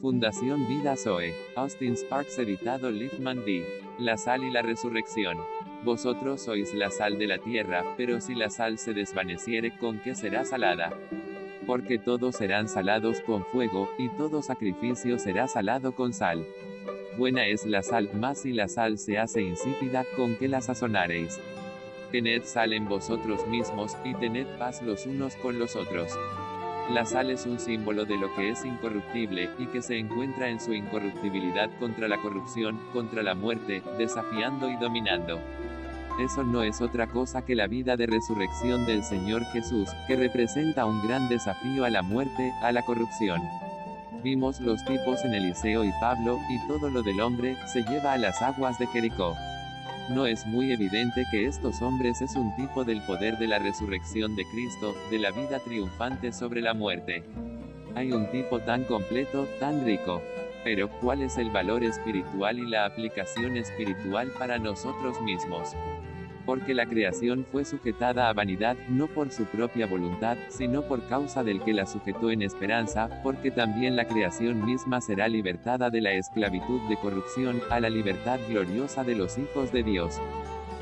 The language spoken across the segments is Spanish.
Fundación Vida Zoe. Austin Sparks editado Liefman D. La sal y la resurrección. Vosotros sois la sal de la tierra, pero si la sal se desvaneciere, ¿con qué será salada? Porque todos serán salados con fuego, y todo sacrificio será salado con sal. Buena es la sal, mas si la sal se hace insípida, ¿con qué la sazonaréis? Tened sal en vosotros mismos, y tened paz los unos con los otros. La sal es un símbolo de lo que es incorruptible, y que se encuentra en su incorruptibilidad contra la corrupción, contra la muerte, desafiando y dominando. Eso no es otra cosa que la vida de resurrección del Señor Jesús, que representa un gran desafío a la muerte, a la corrupción. Vimos los tipos en Eliseo y Pablo, y todo lo del hombre, se lleva a las aguas de Jericó. No es muy evidente que estos hombres es un tipo del poder de la resurrección de Cristo, de la vida triunfante sobre la muerte. Hay un tipo tan completo, tan rico. Pero, ¿cuál es el valor espiritual y la aplicación espiritual para nosotros mismos? Porque la creación fue sujetada a vanidad, no por su propia voluntad, sino por causa del que la sujetó en esperanza, porque también la creación misma será libertada de la esclavitud de corrupción, a la libertad gloriosa de los hijos de Dios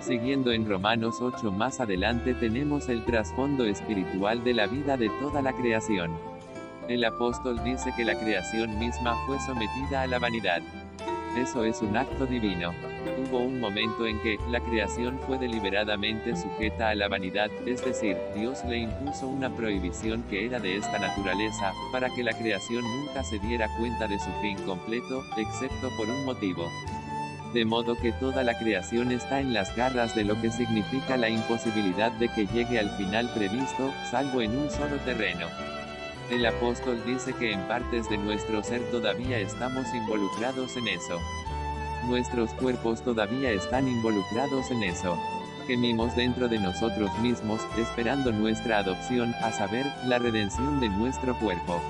Siguiendo en Romanos 8 más adelante tenemos el trasfondo espiritual de la vida de toda la creación. El apóstol dice que la creación misma fue sometida a la vanidad. Eso es un acto divino. Hubo un momento en que, la creación fue deliberadamente sujeta a la vanidad, es decir, Dios le impuso una prohibición que era de esta naturaleza, para que la creación nunca se diera cuenta de su fin completo, excepto por un motivo de modo que toda la creación está en las garras de lo que significa la imposibilidad de que llegue al final previsto, salvo en un solo terreno. El apóstol dice que en partes de nuestro ser todavía estamos involucrados en eso. Nuestros cuerpos todavía están involucrados en eso. Gemimos dentro de nosotros mismos, esperando nuestra adopción, a saber, la redención de nuestro cuerpo.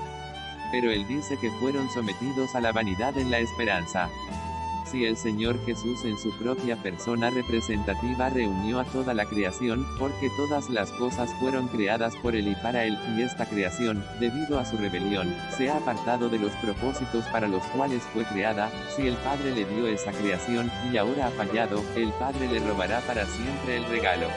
Pero él dice que fueron sometidos a la vanidad en la esperanza. Si el Señor Jesús en su propia persona representativa reunió a toda la creación, porque todas las cosas fueron creadas por Él y para Él, y esta creación, debido a su rebelión, se ha apartado de los propósitos para los cuales fue creada, si el Padre le dio esa creación, y ahora ha fallado, el Padre le robará para siempre el regalo.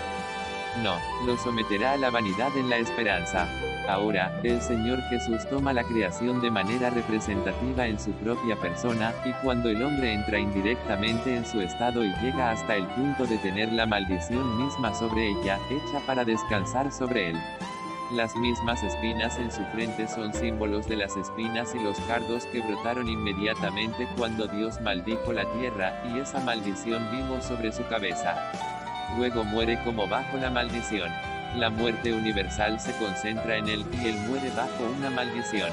No, lo someterá a la vanidad en la esperanza. Ahora, el Señor Jesús toma la creación de manera representativa en su propia persona, y cuando el hombre entra indirectamente en su estado y llega hasta el punto de tener la maldición misma sobre ella, hecha para descansar sobre él. Las mismas espinas en su frente son símbolos de las espinas y los cardos que brotaron inmediatamente cuando Dios maldijo la tierra, y esa maldición vino sobre su cabeza. Luego muere como bajo la maldición. La muerte universal se concentra en él, y él muere bajo una maldición.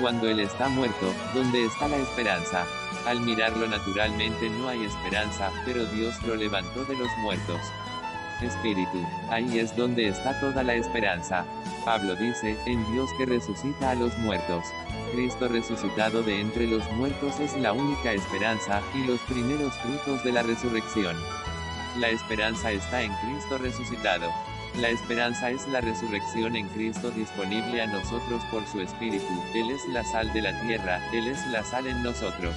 Cuando él está muerto, ¿dónde está la esperanza? Al mirarlo naturalmente no hay esperanza, pero Dios lo levantó de los muertos. Espíritu, ahí es donde está toda la esperanza. Pablo dice, en Dios que resucita a los muertos. Cristo resucitado de entre los muertos es la única esperanza, y los primeros frutos de la resurrección. La esperanza está en Cristo resucitado. La esperanza es la resurrección en Cristo disponible a nosotros por su Espíritu, Él es la sal de la tierra, Él es la sal en nosotros.